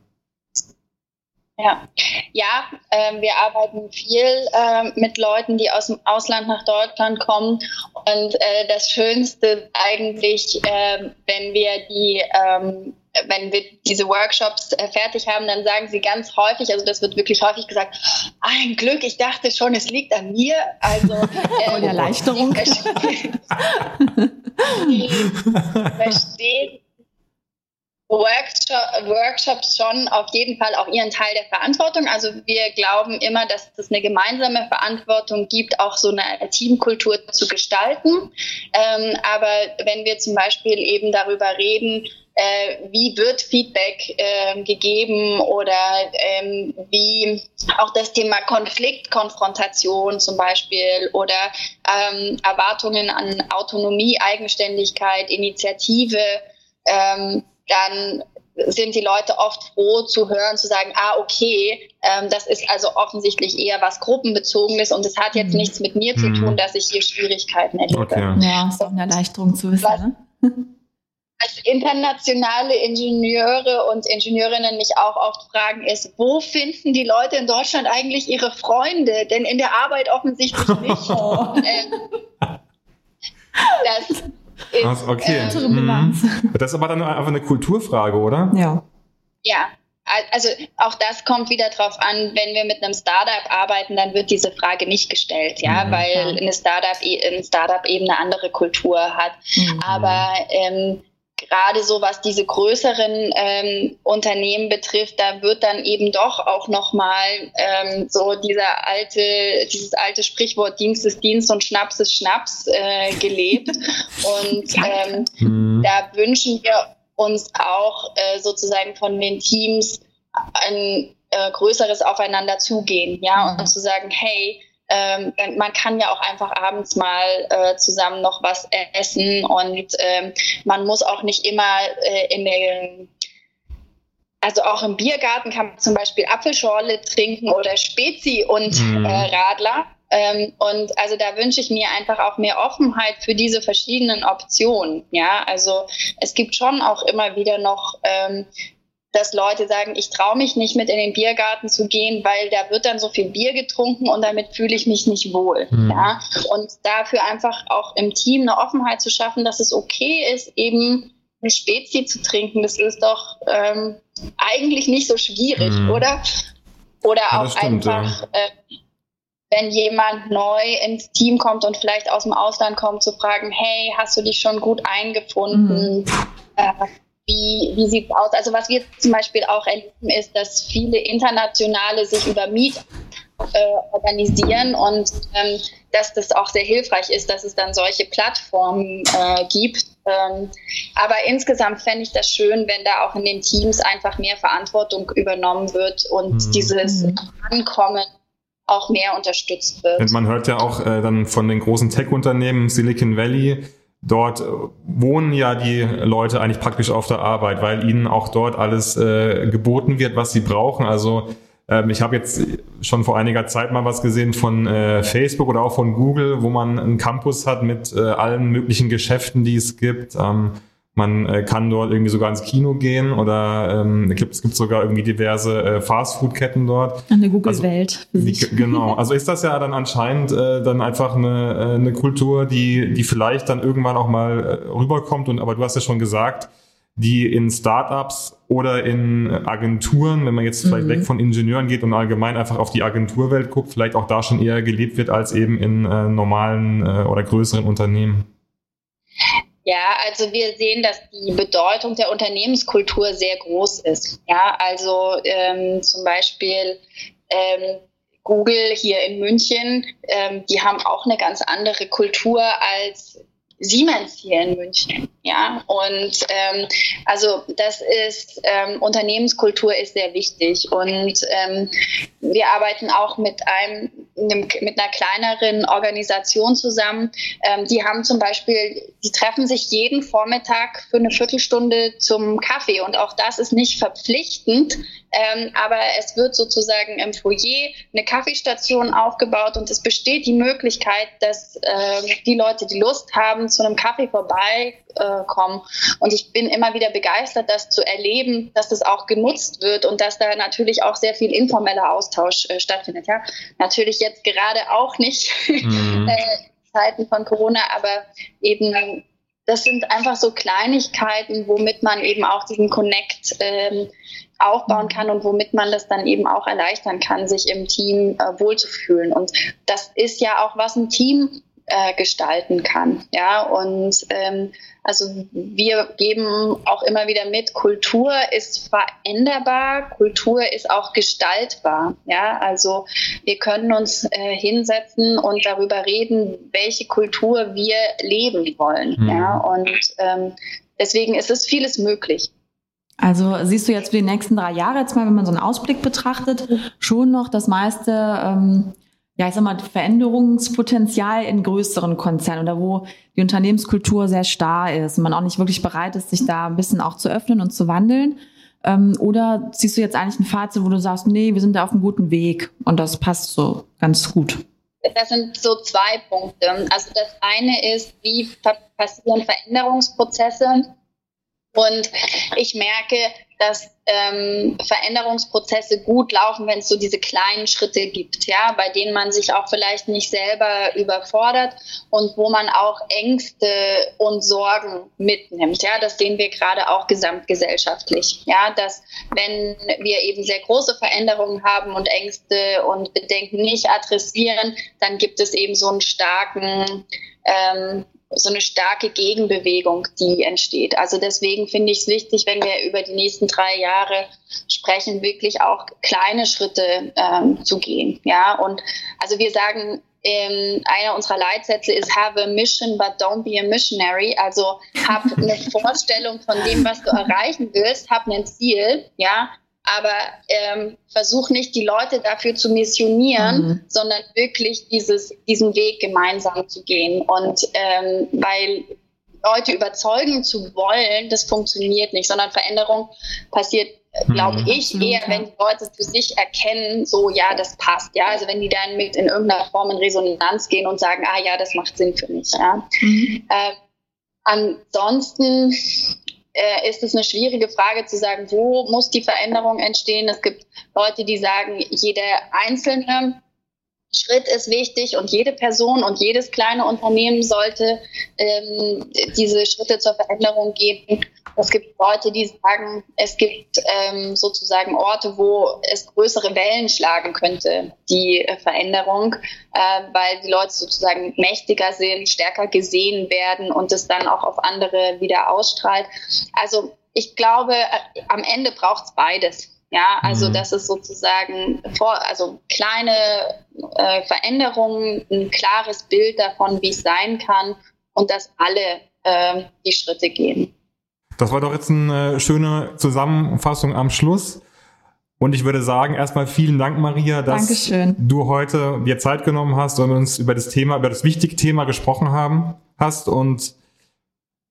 [SPEAKER 3] Ja, ja äh, wir arbeiten viel äh, mit Leuten, die aus dem Ausland nach Deutschland kommen. Und äh, das Schönste eigentlich, äh, wenn wir die ähm, wenn wir diese Workshops äh, fertig haben, dann sagen sie ganz häufig, also das wird wirklich häufig gesagt, ein Glück, ich dachte schon, es liegt an mir. Also
[SPEAKER 2] ähm, Erleichterung.
[SPEAKER 3] verstehen Workshop, Workshops schon auf jeden Fall auch ihren Teil der Verantwortung. Also wir glauben immer, dass es eine gemeinsame Verantwortung gibt, auch so eine Teamkultur zu gestalten. Ähm, aber wenn wir zum Beispiel eben darüber reden, äh, wie wird Feedback äh, gegeben oder ähm, wie auch das Thema Konfliktkonfrontation zum Beispiel oder ähm, Erwartungen an Autonomie, Eigenständigkeit, Initiative, ähm, dann sind die Leute oft froh zu hören, zu sagen, ah, okay, ähm, das ist also offensichtlich eher was Gruppenbezogenes und es hat jetzt mhm. nichts mit mir zu tun, mhm. dass ich hier Schwierigkeiten erlebe. Okay.
[SPEAKER 2] Ja, ist auch eine Erleichterung zu wissen. ne?
[SPEAKER 3] Als internationale Ingenieure und Ingenieurinnen mich auch oft fragen, ist, wo finden die Leute in Deutschland eigentlich ihre Freunde? Denn in der Arbeit offensichtlich nicht. ähm,
[SPEAKER 1] das ist, also, okay. Äh, mhm. Das ist aber dann einfach eine Kulturfrage, oder?
[SPEAKER 2] Ja.
[SPEAKER 3] Ja, also auch das kommt wieder darauf an, wenn wir mit einem Startup arbeiten, dann wird diese Frage nicht gestellt, ja, mhm. weil eine Startup, ein Startup eben eine andere Kultur hat. Mhm. Aber ähm, gerade so was diese größeren ähm, Unternehmen betrifft, da wird dann eben doch auch nochmal ähm, so dieser alte, dieses alte Sprichwort Dienst ist Dienst und Schnaps ist Schnaps äh, gelebt. Und ähm, mhm. da wünschen wir uns auch äh, sozusagen von den Teams ein äh, größeres Aufeinander zugehen, ja, und zu sagen, hey, ähm, man kann ja auch einfach abends mal äh, zusammen noch was essen und ähm, man muss auch nicht immer äh, in den also auch im Biergarten kann man zum Beispiel Apfelschorle trinken oder Spezi und mm. äh, Radler. Ähm, und also da wünsche ich mir einfach auch mehr Offenheit für diese verschiedenen Optionen. Ja, also es gibt schon auch immer wieder noch ähm, dass Leute sagen, ich traue mich nicht mit in den Biergarten zu gehen, weil da wird dann so viel Bier getrunken und damit fühle ich mich nicht wohl. Mhm. Ja? Und dafür einfach auch im Team eine Offenheit zu schaffen, dass es okay ist, eben eine Spezi zu trinken. Das ist doch ähm, eigentlich nicht so schwierig, mhm. oder? Oder ja, auch stimmt, einfach, ja. äh, wenn jemand neu ins Team kommt und vielleicht aus dem Ausland kommt, zu fragen, hey, hast du dich schon gut eingefunden? Mhm. Äh, wie, wie sieht es aus? Also was wir zum Beispiel auch erleben, ist, dass viele Internationale sich über Meet äh, organisieren und ähm, dass das auch sehr hilfreich ist, dass es dann solche Plattformen äh, gibt. Ähm, aber insgesamt fände ich das schön, wenn da auch in den Teams einfach mehr Verantwortung übernommen wird und mhm. dieses Ankommen auch mehr unterstützt wird.
[SPEAKER 1] Und man hört ja auch äh, dann von den großen Tech-Unternehmen Silicon Valley, dort wohnen ja die Leute eigentlich praktisch auf der Arbeit, weil ihnen auch dort alles äh, geboten wird, was sie brauchen. Also ähm, ich habe jetzt schon vor einiger Zeit mal was gesehen von äh, Facebook oder auch von Google, wo man einen Campus hat mit äh, allen möglichen Geschäften, die es gibt. Ähm, man äh, kann dort irgendwie sogar ins Kino gehen oder ähm, es, gibt, es gibt sogar irgendwie diverse äh, Fastfood-Ketten dort.
[SPEAKER 2] Eine Google-Welt.
[SPEAKER 1] Also, genau. Also ist das ja dann anscheinend äh, dann einfach eine, äh, eine Kultur, die, die vielleicht dann irgendwann auch mal äh, rüberkommt. Und aber du hast ja schon gesagt, die in Startups oder in Agenturen, wenn man jetzt vielleicht mhm. weg von Ingenieuren geht und allgemein einfach auf die Agenturwelt guckt, vielleicht auch da schon eher gelebt wird als eben in äh, normalen äh, oder größeren Unternehmen.
[SPEAKER 3] Ja, also wir sehen, dass die Bedeutung der Unternehmenskultur sehr groß ist. Ja, also ähm, zum Beispiel ähm, Google hier in München, ähm, die haben auch eine ganz andere Kultur als Siemens hier in München. Ja, und ähm, also das ist ähm, Unternehmenskultur ist sehr wichtig und ähm, wir arbeiten auch mit einem, einem mit einer kleineren Organisation zusammen. Ähm, die haben zum Beispiel, die treffen sich jeden Vormittag für eine Viertelstunde zum Kaffee und auch das ist nicht verpflichtend, ähm, aber es wird sozusagen im Foyer eine Kaffeestation aufgebaut und es besteht die Möglichkeit, dass äh, die Leute, die Lust haben, zu einem Kaffee vorbeikommen. Äh, und ich bin immer wieder begeistert, das zu erleben, dass das auch genutzt wird und dass da natürlich auch sehr viel informeller Austausch äh, stattfindet. Ja, natürlich jetzt gerade auch nicht mhm. Äh, Zeiten von Corona, aber eben das sind einfach so Kleinigkeiten, womit man eben auch diesen Connect ähm, aufbauen kann und womit man das dann eben auch erleichtern kann, sich im Team äh, wohlzufühlen. Und das ist ja auch, was ein Team äh, gestalten kann. Ja, und ähm, also wir geben auch immer wieder mit, Kultur ist veränderbar, Kultur ist auch gestaltbar. Ja, also wir können uns äh, hinsetzen und darüber reden, welche Kultur wir leben wollen. Mhm. Ja, und ähm, deswegen ist es vieles möglich.
[SPEAKER 2] Also siehst du jetzt für die nächsten drei Jahre jetzt mal, wenn man so einen Ausblick betrachtet, schon noch das meiste, ähm, ja, ich sag mal, Veränderungspotenzial in größeren Konzernen oder wo die Unternehmenskultur sehr starr ist und man auch nicht wirklich bereit ist, sich da ein bisschen auch zu öffnen und zu wandeln. Ähm, oder siehst du jetzt eigentlich ein Fazit, wo du sagst, nee, wir sind da auf einem guten Weg und das passt so ganz gut?
[SPEAKER 3] Das sind so zwei Punkte. Also das eine ist, wie passieren Veränderungsprozesse und ich merke, dass ähm, Veränderungsprozesse gut laufen, wenn es so diese kleinen Schritte gibt, ja, bei denen man sich auch vielleicht nicht selber überfordert und wo man auch Ängste und Sorgen mitnimmt. Ja, das sehen wir gerade auch gesamtgesellschaftlich. Ja, dass wenn wir eben sehr große Veränderungen haben und Ängste und Bedenken nicht adressieren, dann gibt es eben so einen starken ähm, so eine starke Gegenbewegung, die entsteht. Also deswegen finde ich es wichtig, wenn wir über die nächsten drei Jahre sprechen, wirklich auch kleine Schritte ähm, zu gehen. Ja, und also wir sagen ähm, einer unserer Leitsätze ist Have a mission, but don't be a missionary. Also hab eine Vorstellung von dem, was du erreichen willst, hab ein Ziel, ja, aber ähm, versuch nicht die Leute dafür zu missionieren, mhm. sondern wirklich dieses, diesen Weg gemeinsam zu gehen. Und ähm, weil Leute überzeugen zu wollen, das funktioniert nicht, sondern Veränderung passiert glaube mhm. ich, eher, wenn die Leute für sich erkennen, so, ja, das passt, ja, also wenn die dann mit in irgendeiner Form in Resonanz gehen und sagen, ah ja, das macht Sinn für mich, ja. Mhm. Äh, ansonsten äh, ist es eine schwierige Frage zu sagen, wo muss die Veränderung entstehen. Es gibt Leute, die sagen, jeder einzelne Schritt ist wichtig und jede Person und jedes kleine Unternehmen sollte ähm, diese Schritte zur Veränderung geben. Es gibt Leute, die sagen, es gibt ähm, sozusagen Orte, wo es größere Wellen schlagen könnte, die äh, Veränderung, äh, weil die Leute sozusagen mächtiger sind, stärker gesehen werden und es dann auch auf andere wieder ausstrahlt. Also ich glaube, äh, am Ende braucht es beides. Ja, also mhm. das ist sozusagen vor, also kleine äh, Veränderungen, ein klares Bild davon, wie es sein kann und dass alle äh, die Schritte gehen.
[SPEAKER 1] Das war doch jetzt eine schöne Zusammenfassung am Schluss. Und ich würde sagen, erstmal vielen Dank, Maria, dass Dankeschön. du heute dir Zeit genommen hast und uns über das Thema, über das wichtige Thema gesprochen haben hast. Und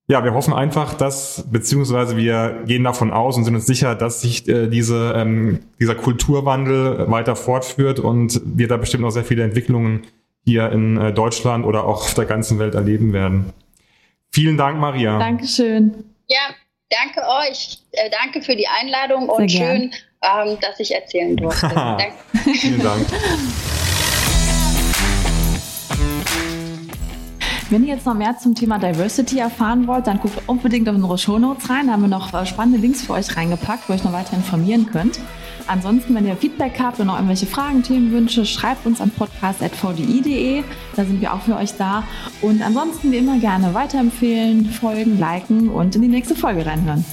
[SPEAKER 1] ja, wir hoffen einfach, dass, beziehungsweise wir gehen davon aus und sind uns sicher, dass sich äh, diese, ähm, dieser Kulturwandel weiter fortführt und wir da bestimmt noch sehr viele Entwicklungen hier in äh, Deutschland oder auch auf der ganzen Welt erleben werden. Vielen Dank, Maria.
[SPEAKER 2] Dankeschön.
[SPEAKER 3] Ja, danke euch. Äh, danke für die Einladung Sehr und gern. schön, ähm, dass ich erzählen durfte. Vielen Dank.
[SPEAKER 2] Wenn ihr jetzt noch mehr zum Thema Diversity erfahren wollt, dann guckt unbedingt auf unsere Shownotes rein. Da haben wir noch äh, spannende Links für euch reingepackt, wo ihr euch noch weiter informieren könnt. Ansonsten, wenn ihr Feedback habt und noch irgendwelche Fragen, Themenwünsche, schreibt uns an podcast.vdi.de. Da sind wir auch für euch da. Und ansonsten wie immer gerne weiterempfehlen, folgen, liken und in die nächste Folge reinhören.